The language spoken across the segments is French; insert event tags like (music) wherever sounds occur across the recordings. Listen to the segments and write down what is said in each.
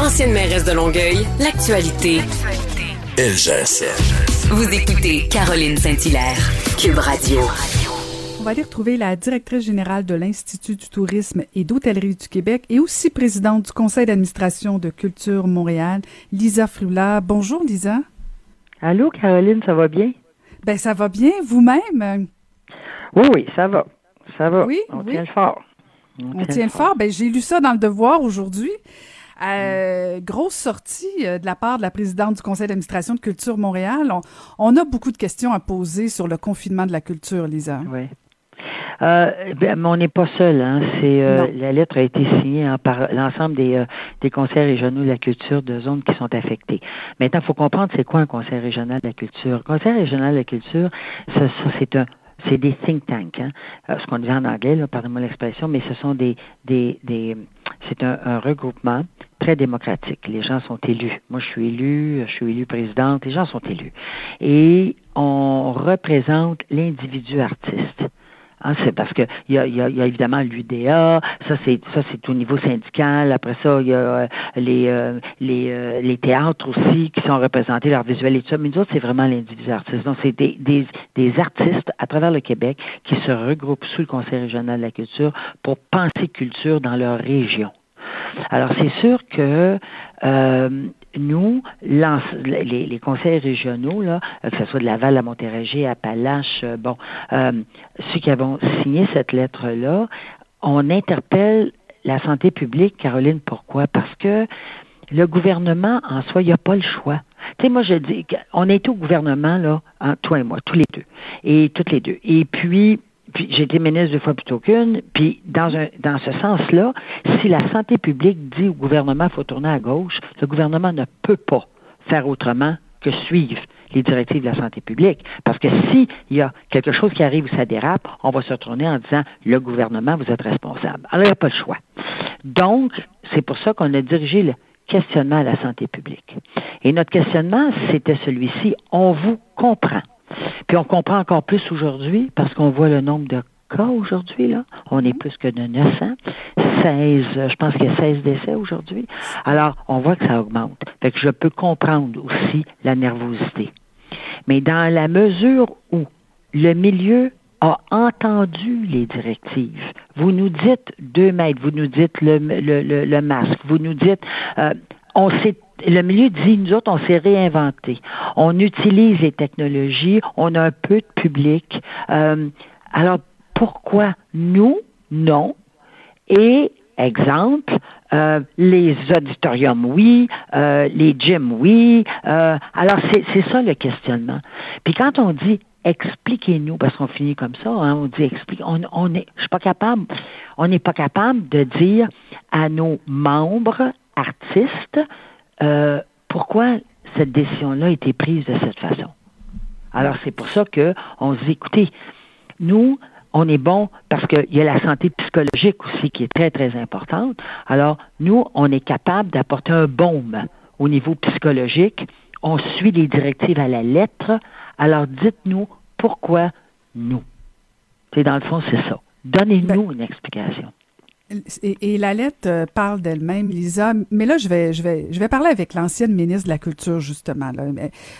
Ancienne mairesse de Longueuil, l'actualité. LGSN. Vous écoutez Caroline Saint-Hilaire, Cube Radio. On va aller retrouver la directrice générale de l'Institut du tourisme et d'hôtellerie du Québec et aussi présidente du conseil d'administration de Culture Montréal, Lisa Frioula. Bonjour Lisa. Allô Caroline, ça va bien? Ben ça va bien, vous-même? Oui, oui, ça va. Ça va. Oui, On oui. tient le fort. On tient le fort. Ben, j'ai lu ça dans le Devoir aujourd'hui. Euh, Grosse sortie euh, de la part de la présidente du conseil d'administration de Culture Montréal. On, on a beaucoup de questions à poser sur le confinement de la culture, Lisa. Oui. Euh, ben, mais on n'est pas seul. Hein. C'est euh, la lettre a été signée hein, par l'ensemble des, euh, des conseils régionaux de la culture de zones qui sont affectées. Maintenant, il faut comprendre c'est quoi un conseil régional de la culture. Un conseil régional de la culture, c'est un c'est des think tanks, hein. Euh, ce qu'on dit en anglais, pardonnez-moi l'expression, mais ce sont des, des, des c'est un, un regroupement très démocratique. Les gens sont élus. Moi, je suis élu, je suis élu présidente, les gens sont élus. Et on représente l'individu artiste. Hein, c'est parce que il y a, y a, y a évidemment l'UDA, ça c'est ça c'est au niveau syndical. Après ça, il y a euh, les euh, les euh, les théâtres aussi qui sont représentés, l'art visuel et tout ça. Mais nous autres, c'est vraiment l'individu artiste. Donc c'est des, des des artistes à travers le Québec qui se regroupent sous le Conseil régional de la culture pour penser culture dans leur région. Alors, c'est sûr que euh, nous, les, les conseils régionaux, là, euh, que ce soit de Laval à Montérégie, à Appalaches, euh, bon, euh, ceux qui avons signé cette lettre-là, on interpelle la santé publique, Caroline, pourquoi? Parce que le gouvernement, en soi, il n'y a pas le choix. Tu sais, moi, je dis, on est au gouvernement, là, hein, toi et moi, tous les deux, et toutes les deux. Et puis, puis j'ai été ministre deux fois plutôt qu'une, puis dans un dans ce sens-là, si la santé publique dit au gouvernement faut tourner à gauche, le gouvernement ne peut pas faire autrement que suivre les directives de la santé publique. Parce que s'il y a quelque chose qui arrive où ça dérape, on va se retourner en disant le gouvernement, vous êtes responsable. Alors, il n'y a pas le choix. Donc, c'est pour ça qu'on a dirigé le questionnement à la santé publique. Et notre questionnement, c'était celui-ci. On vous comprend. Puis on comprend encore plus aujourd'hui parce qu'on voit le nombre de cas aujourd'hui, là. On est plus que de 900. 16, euh, je pense qu'il y a 16 décès aujourd'hui. Alors, on voit que ça augmente. Fait que je peux comprendre aussi la nervosité. Mais dans la mesure où le milieu a entendu les directives. Vous nous dites deux mètres, vous nous dites le, le, le, le masque, vous nous dites euh, on s'est le milieu dit, nous autres, on s'est réinventé. On utilise les technologies, on a un peu de public. Euh, alors, pourquoi nous, non? Et, exemple, euh, les auditoriums, oui, euh, les gyms, oui. Alors, c'est ça le questionnement. Puis quand on dit expliquez-nous, parce qu'on finit comme ça, hein, on dit explique, on, on est, je suis pas capable, on n'est pas capable de dire à nos membres artistes euh, pourquoi cette décision-là a été prise de cette façon? Alors, c'est pour ça que on se dit, écoutez, nous, on est bon parce qu'il y a la santé psychologique aussi qui est très, très importante. Alors, nous, on est capable d'apporter un baume au niveau psychologique. On suit les directives à la lettre. Alors, dites-nous pourquoi nous. C'est dans le fond, c'est ça. Donnez-nous une explication. Et, et la lettre euh, parle d'elle-même, Lisa. Mais là, je vais, je vais, je vais parler avec l'ancienne ministre de la Culture, justement, là,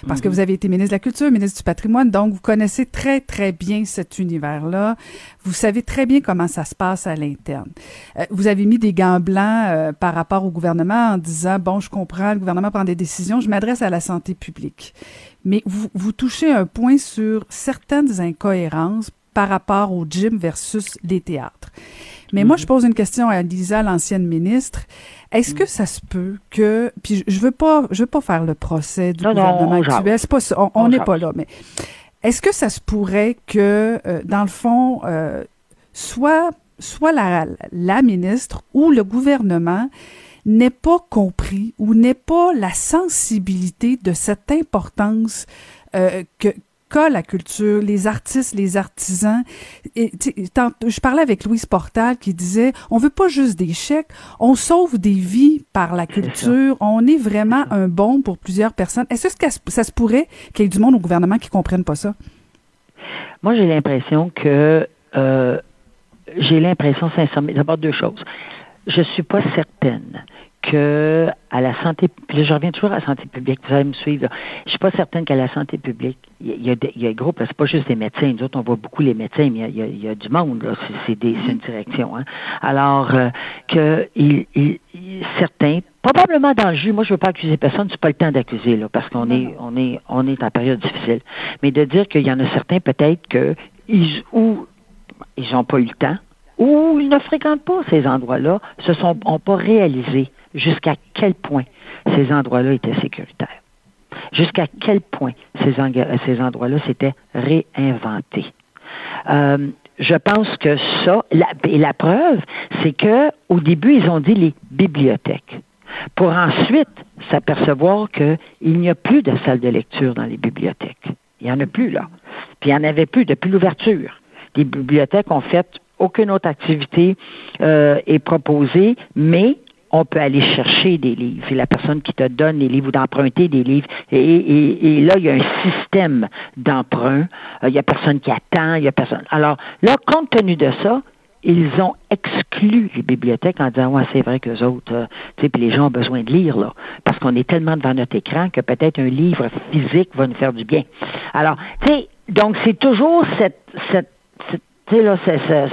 parce que Mhm. vous avez été ministre de la Culture, ministre du Patrimoine, donc vous connaissez très, très bien cet univers-là. Vous savez très bien comment ça se passe à l'interne. Euh, vous avez mis des gants blancs euh, par rapport au gouvernement en disant, bon, je comprends, le gouvernement prend des décisions, je m'adresse à la santé publique. Mais vous, vous touchez un point sur certaines incohérences par rapport au gym versus les théâtres. Mais moi, je pose une question à Lisa, l'ancienne ministre. Est-ce que ça se peut que, puis je veux pas, je veux pas faire le procès du Non, non, gouvernement on actuel, c'est pas on- n'est pas là, mais est-ce que ça se pourrait que, euh, dans le fond, euh, soit, soit la, la ministre ou le gouvernement n'ait pas compris ou n'ait pas la sensibilité de cette importance euh, que qu'a la culture, les artistes, les artisans. Et, je parlais avec Louise Portal qui disait, on veut pas juste des chèques, on sauve des vies par la culture, on est vraiment un bon pour plusieurs personnes. Est-ce que ça, se- ça se pourrait qu'il y ait du monde au gouvernement qui comprenne pas ça? Moi, j'ai l'impression que euh, j'ai l'impression sincèrement, d'abord deux choses. Je suis pas certaine que à la santé, puis je reviens toujours à la santé publique, vous allez me suivre. Là. Je suis pas certaine qu'à la santé publique, il y a, il y a des groupes, c'est pas juste des médecins, nous autres on voit beaucoup les médecins, mais il y a, il y a, du monde, là, c'est, des, c'est une direction. Hein. Alors euh, que il, il, certains, probablement dans le jus, moi je veux pas accuser personne, c'est pas le temps d'accuser là, parce qu'on est on est on est en période difficile. Mais de dire qu'il y en a certains peut-être que ils ou ils n'ont pas eu le temps, ou ils ne fréquentent pas ces endroits-là, se sont ont pas réalisé jusqu'à quel point ces endroits-là étaient sécuritaires. Jusqu'à quel point ces, ces endroits-là s'étaient réinventés. Euh, je pense que ça, et la preuve, c'est que au début, ils ont dit les bibliothèques, pour ensuite s'apercevoir qu'il n'y a plus de salles de lecture dans les bibliothèques. Il n'y en a plus, là. Puis il n'y en avait plus depuis l'ouverture. Les bibliothèques ont fait aucune autre activité euh, est proposée, mais on peut aller chercher des livres. C'est la personne qui te donne les livres ou d'emprunter des livres. Et, là, il y a un système d'emprunt. Euh, il y a personne qui attend. Il y a personne. Alors là, compte tenu de ça, ils ont exclu les bibliothèques en disant ouais c'est vrai que autres euh, tu sais puis les gens ont besoin de lire là parce qu'on est tellement devant notre écran que peut-être un livre physique va nous faire du bien alors tu sais donc c'est toujours cette cette sais, là,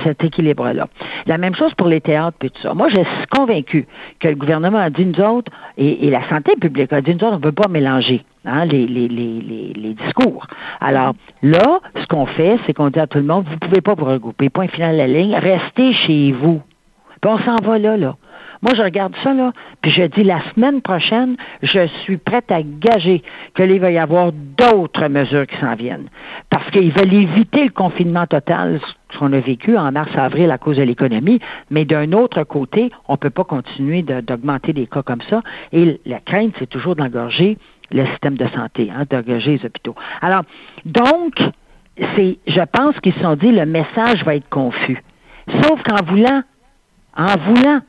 cet équilibre-là. La même chose pour les théâtres et tout ça. Moi, je suis convaincu que le gouvernement a dit, nous autres, et, la santé publique a dit, nous autres, on ne veut pas mélanger hein, les, les, les, les, discours. Alors, là, ce qu'on fait, c'est qu'on dit à tout le monde, vous ne pouvez pas vous regrouper. Point final de la ligne, restez chez vous. Puis on s'en va là, là. Moi, je regarde ça, là, puis je dis la semaine prochaine, je suis prête à gager qu'il va y avoir d'autres mesures qui s'en viennent. Parce qu'ils veulent éviter le confinement total, ce qu'on a vécu en mars-avril à cause de l'économie, mais d'un autre côté, on ne peut pas continuer d'augmenter des cas comme ça. Et la crainte, c'est toujours d'engorger le système de santé, hein, d'engorger les hôpitaux. Alors, donc, c'est, je pense qu'ils se sont dit, le message va être confus. Sauf qu'en voulant, en voulant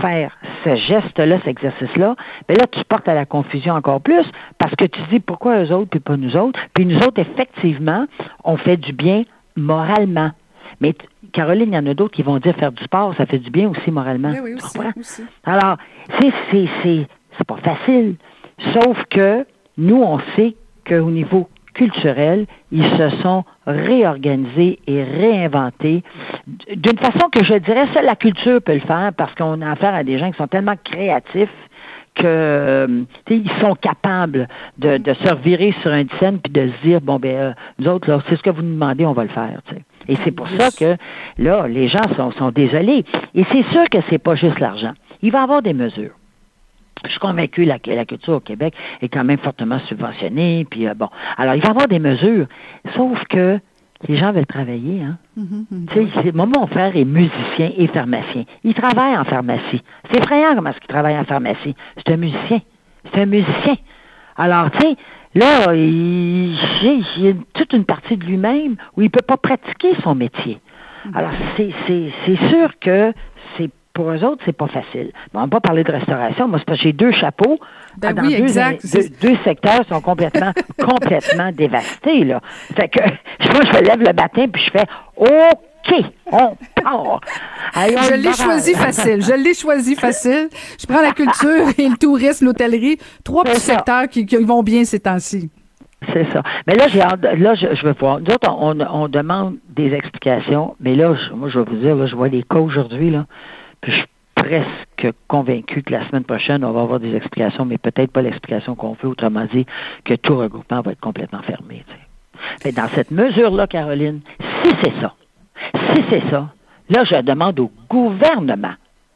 faire ce geste-là, cet exercice-là, mais ben là, tu portes à la confusion encore plus parce que tu dis pourquoi eux autres puis pas nous autres? Puis nous autres, effectivement, on fait du bien moralement. Mais Caroline, il y en a d'autres qui vont dire faire du sport, ça fait du bien aussi moralement. Oui, oui, aussi, Alors, c'est, c'est, c'est, c'est pas facile. Sauf que nous, on sait qu'au niveau culturels, ils se sont réorganisés et réinventés. D'une façon que je dirais seule la culture peut le faire parce qu'on a affaire à des gens qui sont tellement créatifs que euh, ils sont capables de, de, se revirer sur un scène puis de se dire bon ben euh, nous autres là c'est ce que vous nous demandez on va le faire et c'est pour ça que là les gens sont, sont désolés. Et c'est sûr que c'est pas juste l'argent. Il va y avoir des mesures je suis convaincu que la, culture au Québec est quand même fortement subventionnée. Puis euh, bon, alors il va y avoir des mesures, sauf que les gens veulent travailler. Hein? Mm-hmm. Tu Moi, mon frère est musicien et pharmacien. Il travaille en pharmacie. C'est effrayant comment est-ce qu'il travaille en pharmacie. C'est un musicien. C'est un musicien. Alors, tu sais, là, il, y a toute une partie de lui-même où il ne peut pas pratiquer son métier. Mm-hmm. Alors, c'est sûr que c'est pour eux autres, c'est pas facile. on va pas parler de restauration. Moi, c'est parce que j'ai deux chapeaux. Ben dans deux, deux, secteurs sont complètement, (laughs) complètement dévastés, là. Fait que, (laughs) moi, je me lève le matin puis je fais OK, on part. je l'ai choisi facile. Je l'ai choisi facile. Je prends la (laughs) culture et le tourisme, l'hôtellerie. Trois petits secteurs qui, vont bien ces temps-ci. C'est ça. Mais là, j'ai là, je, je veux voir. Nous autres, on, on, demande des explications, mais là, moi, je vais vous dire, là, je vois les cas aujourd'hui, là je suis presque convaincu que la semaine prochaine, on va avoir des explications, mais peut-être pas l'explication qu'on veut, autrement dit, que tout regroupement va être complètement fermé. Mais dans cette mesure-là, Caroline, si c'est ça, si c'est ça, là, je demande au gouvernement,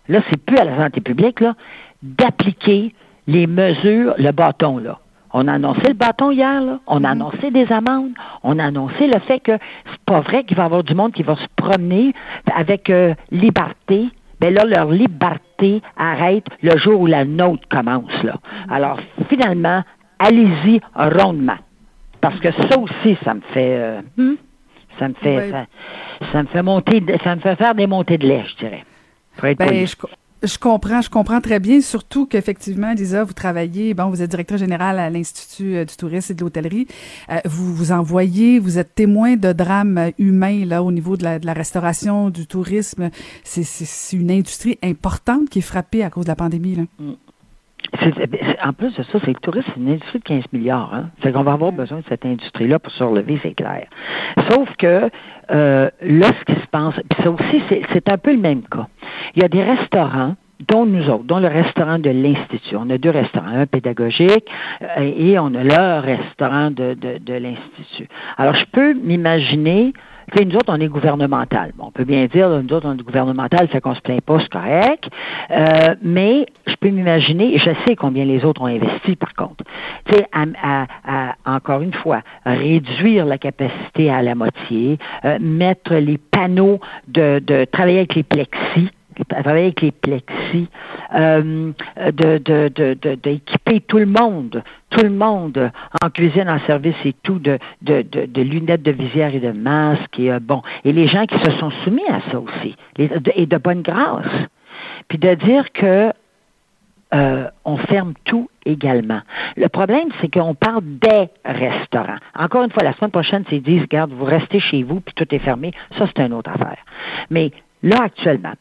là, c'est plus à la santé publique, là, d'appliquer les mesures, le bâton, là. On a annoncé le bâton hier, là. on a mm-hmm. annoncé des amendes, on a annoncé le fait que c'est pas vrai qu'il va y avoir du monde qui va se promener avec euh, liberté, ben là, leur liberté arrête le jour où la nôtre commence. Là. Alors, finalement, allez-y rondement. Parce que ça aussi, ça me fait... Euh, hmm? ça me fait, ça, me fait monter, ça me fait faire des montées de lait, je dirais. Ben, je comprends, je comprends très bien, surtout qu'effectivement, Lisa, vous travaillez, bon, vous êtes directeur général à l'Institut euh, du tourisme et de l'hôtellerie. Euh, vous vous envoyez, vous êtes témoin de drames humains là au niveau de la, de la restauration, du tourisme. C'est une industrie importante qui est frappée à cause de la pandémie. Là. Mm. En plus de ça, c'est le tourisme, c'est une industrie de 15 milliards. Hein? C'est qu'on va avoir besoin de cette industrie-là pour se relever, c'est clair. Sauf que euh, là, ce qui se passe, puis ça aussi, c'est un peu le même cas. Il y a des restaurants dont nous autres, dont le restaurant de l'Institut. On a deux restaurants, un pédagogique euh, et on a le restaurant de, de, de l'Institut. Alors, je peux m'imaginer tu nous autres, on est gouvernemental. Bon, on peut bien dire, nous autres, on est gouvernemental, fait qu'on se plaint pas, c'est correct. Euh, mais je peux m'imaginer, je sais combien les autres ont investi, par contre. Tu sais, à, encore une fois, réduire la capacité à la moitié, euh, mettre les panneaux de, de travailler avec les plexis, travailler avec les plexis, euh, de, de, d'équiper tout le monde, tout le monde en cuisine, en service et tout, de, de, de, lunettes de visière et de masques et euh, bon, et les gens qui se sont soumis à ça aussi, et de bonne grâce, puis de dire que euh, on ferme tout également. Le problème, c'est qu'on parle des restaurants. Encore une fois, la semaine prochaine, c'est disent, regarde, vous restez chez vous, puis tout est fermé. Ça, c'est une autre affaire. Mais là, actuellement,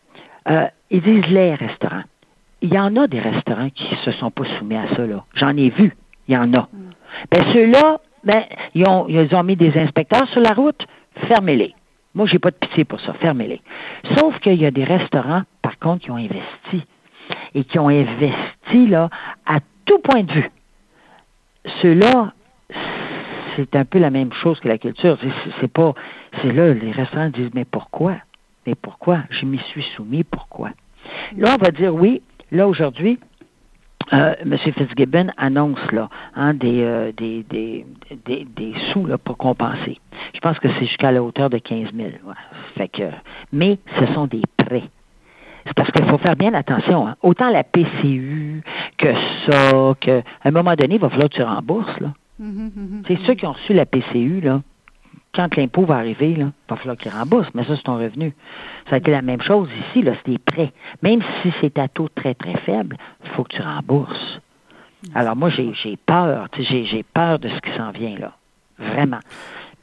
euh, ils disent les restaurants. Il y en a des restaurants qui se sont pas soumis à ça, là. J'en ai vu. Il y en a. Mm. Ben, ceux-là, ben, ils ont, ils ont mis des inspecteurs sur la route. Fermez-les. Moi, j'ai pas de pitié pour ça. Fermez-les. Sauf qu'il y a des restaurants, par contre, qui ont investi. Et qui ont investi, là, à tout point de vue. Ceux-là, c'est un peu la même chose que la culture. C'est pas, c'est là, les restaurants disent, mais pourquoi? Mais pourquoi? Je m'y suis soumis, pourquoi? Là, on va dire oui, là aujourd'hui, euh, M. Fitzgibbon annonce là hein, des, euh, des, des, des, des, sous là, pour compenser. Je pense que c'est jusqu'à la hauteur de 15 000. Fait que, mais ce sont des prêts. C'est parce qu'il faut faire bien attention. Hein. Autant la PCU que ça, qu'à un moment donné, il va falloir que tu rembourses. Là. Mm-hmm, mm-hmm, c'est ceux qui ont reçu la PCU, là, quand l'impôt va arriver, il va falloir qu'il rembourse, mais ça, c'est ton revenu. Ça a été la même chose ici, c'est des prêts. Même si c'est à taux très, très faible, il faut que tu rembourses. Alors moi, j'ai peur, j'ai peur de ce qui s'en vient, là. Vraiment.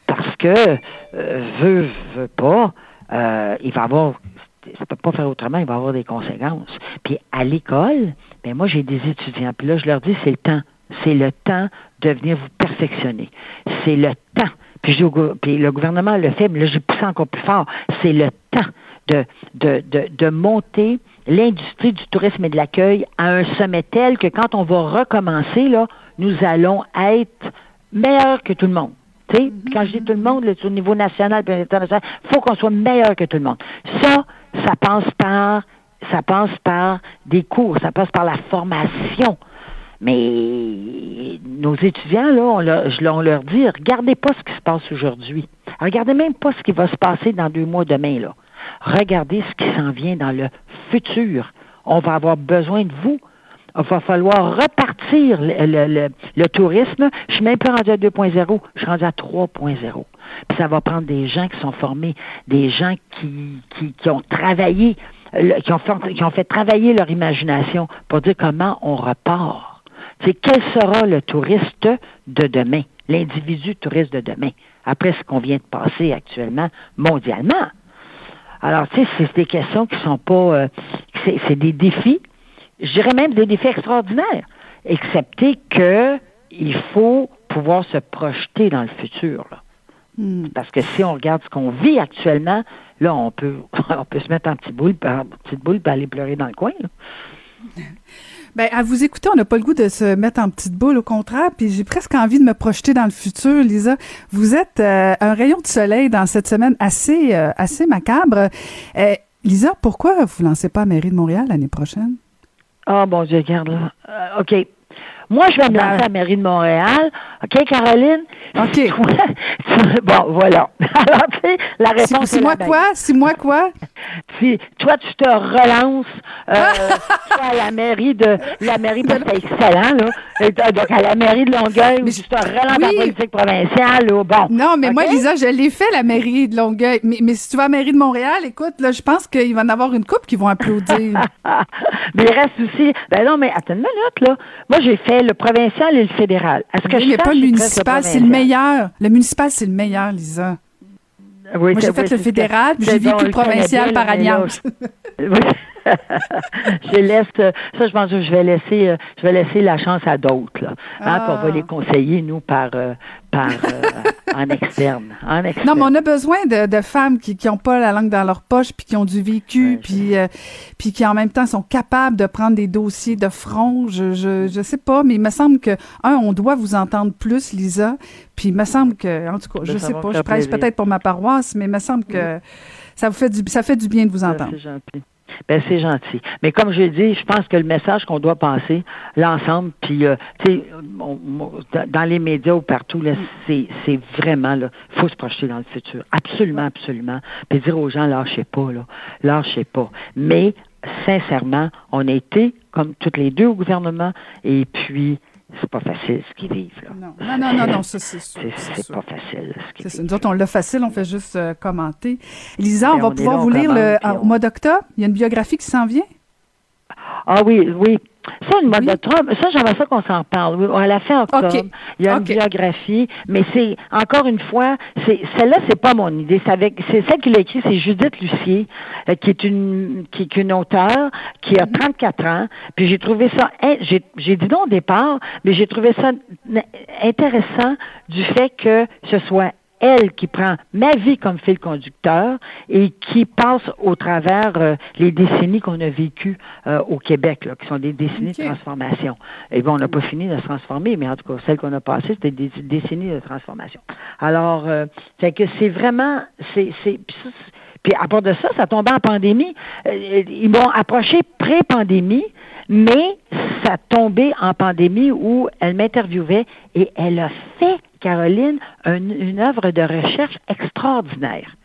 Parce que, euh, veut, veut pas, euh, il va avoir ça peut pas faire autrement, il va avoir des conséquences. Puis à l'école, ben moi j'ai des étudiants, puis là je leur dis c'est le temps, c'est le temps de venir vous perfectionner. C'est le temps puis, le gouvernement le fait, mais là, j'ai poussé encore plus fort. C'est le temps de, de, de, de monter l'industrie du tourisme et de l'accueil à un sommet tel que quand on va recommencer, là, nous allons être meilleurs que tout le monde. sais, mm-hmm. Quand je dis tout le monde, là, au niveau national et international, il faut qu'on soit meilleur que tout le monde. Ça, ça passe par ça passe par des cours, ça passe par la formation. Mais nos étudiants, là, on leur, dit, regardez pas ce qui se passe aujourd'hui. Regardez même pas ce qui va se passer dans deux mois demain, là. Regardez ce qui s'en vient dans le futur. On va avoir besoin de vous. Il va falloir repartir le, le, tourisme. Je suis même pas rendu à 2.0, je suis rendu à 3.0. Puis ça va prendre des gens qui sont formés, des gens qui, qui, qui ont travaillé, qui ont fait travailler leur imagination pour dire comment on repart c'est quel sera le touriste de demain, l'individu touriste de demain, après ce qu'on vient de passer actuellement mondialement. Alors, tu sais, c'est des questions qui sont pas, euh, c'est des défis, je dirais même des défis extraordinaires, excepté que il faut pouvoir se projeter dans le futur. Hmm. Parce que si on regarde ce qu'on vit actuellement, là, on peut, (laughs) on peut se mettre en petite boule, en petite boule, et aller pleurer dans le coin. (laughs) Ben, à vous écouter, on n'a pas le goût de se mettre en petite boule, au contraire, puis j'ai presque envie de me projeter dans le futur, Lisa. Vous êtes euh, un rayon de soleil dans cette semaine assez, euh, assez macabre. Euh, Lisa, pourquoi vous ne lancez pas à Mairie de Montréal l'année prochaine? Ah, bon Dieu, regarde là. OK. Moi, je vais me lancer à la mairie de Montréal. OK, Caroline? OK. (laughs) bon, voilà. (laughs) Alors, tu sais, la réponse. C'est moi quoi? C'est moi quoi? Si, toi, tu te relances euh, (laughs) à la mairie de la mairie, parce c'est excellent, là. Donc, à la mairie de Longueuil, mais tu te relances oui. la politique provinciale, là. Bon. Non, mais moi, Lisa, je l'ai fait, la mairie de Longueuil. Mais, mais si tu vas à la mairie de Montréal, écoute, là, je pense qu'il va y en avoir une coupe qui vont applaudir. mais il reste aussi. Ben non, mais attends une minute, là. Moi, j'ai fait le provincial et le fédéral. Est-ce que je pas le municipal, c'est le meilleur. Le municipal, c'est le meilleur, Lisa. Oui, Moi, j'ai fait le fédéral, puis j'ai vécu le provincial par alliance. Je laisse ça, je pense que je vais laisser je vais laisser la chance à d'autres. Hein, ah. on va les conseiller, nous, par par (laughs) en externe. En externe. Non, mais on a besoin de, de femmes qui n'ont pas la langue dans leur poche, puis qui ont du vécu, puis, puis qui en même temps sont capables de prendre des dossiers de front. Je, je, je sais pas, mais il me semble que, un, on doit vous entendre plus, Lisa, puis il me semble que, en tout cas, je sais pas, je presse peut-être pour ma paroisse, mais il me semble que ça vous fait du, ça fait du bien de vous entendre. C'est gentil. Ben, c'est gentil. Mais comme je l'ai dit, je pense que le message qu'on doit passer, l'ensemble, puis, euh, tu sais, dans les médias ou partout, là, c'est, c'est vraiment, là, faut se projeter dans le futur. Absolument, absolument. Puis dire aux gens, lâchez pas, là. Lâchez pas. Mais, sincèrement, on a été, comme toutes les deux au gouvernement, et puis, c'est pas facile ce qu'ils vivent. Là. Non, non, non, non, ça, c'est (laughs) C'est pas facile ce qu'ils vivent. Nous autres, on l'a facile, on fait juste euh, commenter. Lisa, on va pouvoir vous lire le, au mois d'octobre. Il y a une biographie qui s'en vient? Ah oui, oui. Ça, une mode de Trump, ça, j'aimerais ça qu'on s'en parle. Oui, on l'a fait en octobre. Il y a une biographie, mais c'est, encore une fois, c'est, celle-là, c'est pas mon idée. C'est avec, c'est celle qui l'a écrit, c'est Judith Lucier, euh, qui est une, qui, est une auteure, qui a 34 ans. Puis j'ai trouvé ça, j'ai, j'ai dit non au départ, mais j'ai trouvé ça intéressant du fait que ce soit elle qui prend ma vie comme fil conducteur et qui passe au travers euh, les décennies qu'on a vécues euh, au Québec, là, qui sont des décennies de transformation. Et bon, on n'a pas fini de se transformer, mais en tout cas, celles qu'on a passées, c'était des, décennies de transformation. Alors, euh, c'est que c'est vraiment, c'est, c'est, puis à part de ça, ça tombait en pandémie. ils m'ont approché pré-pandémie, mais ça tombait en pandémie où elle m'interviewait et elle a fait Caroline, une œuvre de recherche extraordinaire.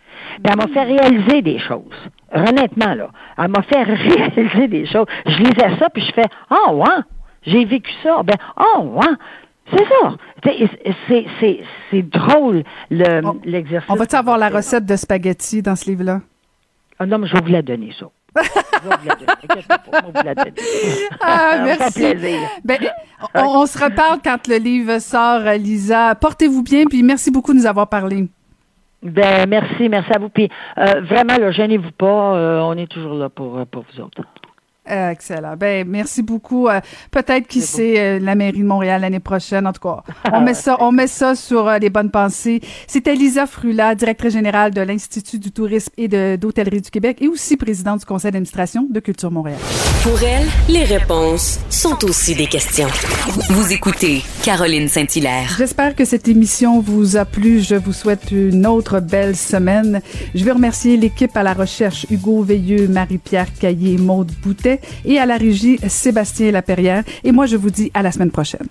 Puis elle m'a fait réaliser des choses. Honnêtement, là. Elle m'a fait (laughs) réaliser des choses. Je lisais ça, puis je fais Ah, oh, ouais, j'ai vécu ça. Ben, oh, ouais. C'est ça. C'est drôle, l'exercice. on va-tu avoir la recette de spaghetti dans ce livre-là? Ah non, mais je vais vous la donner, ça. Ah, merci. Ben, on, se reparle quand le livre sort, Lisa. Portez-vous bien, puis merci beaucoup de nous avoir parlé. Ben, merci, merci à vous. Puis euh, vraiment, gênez-vous pas, euh, on est toujours là pour, pour vous autres. Excellent. Ben, merci beaucoup. Euh, peut-être qui sait euh, la mairie de Montréal l'année prochaine. En tout cas, (laughs) on met ça, on met ça sur euh, les bonnes pensées. C'était Lisa Frula, directrice générale de l'Institut du tourisme et d'hôtellerie du Québec et aussi présidente du conseil d'administration de Culture Montréal. Pour elle, les réponses sont aussi des questions. Vous écoutez Caroline Saint-Hilaire. J'espère que cette émission vous a plu. Je vous souhaite une autre belle semaine. Je veux remercier l'équipe à la recherche Hugo Veilleux, Marie-Pierre Caillé, Maude Boutet et à la régie Sébastien Laperrière. Et moi, je vous dis à la semaine prochaine.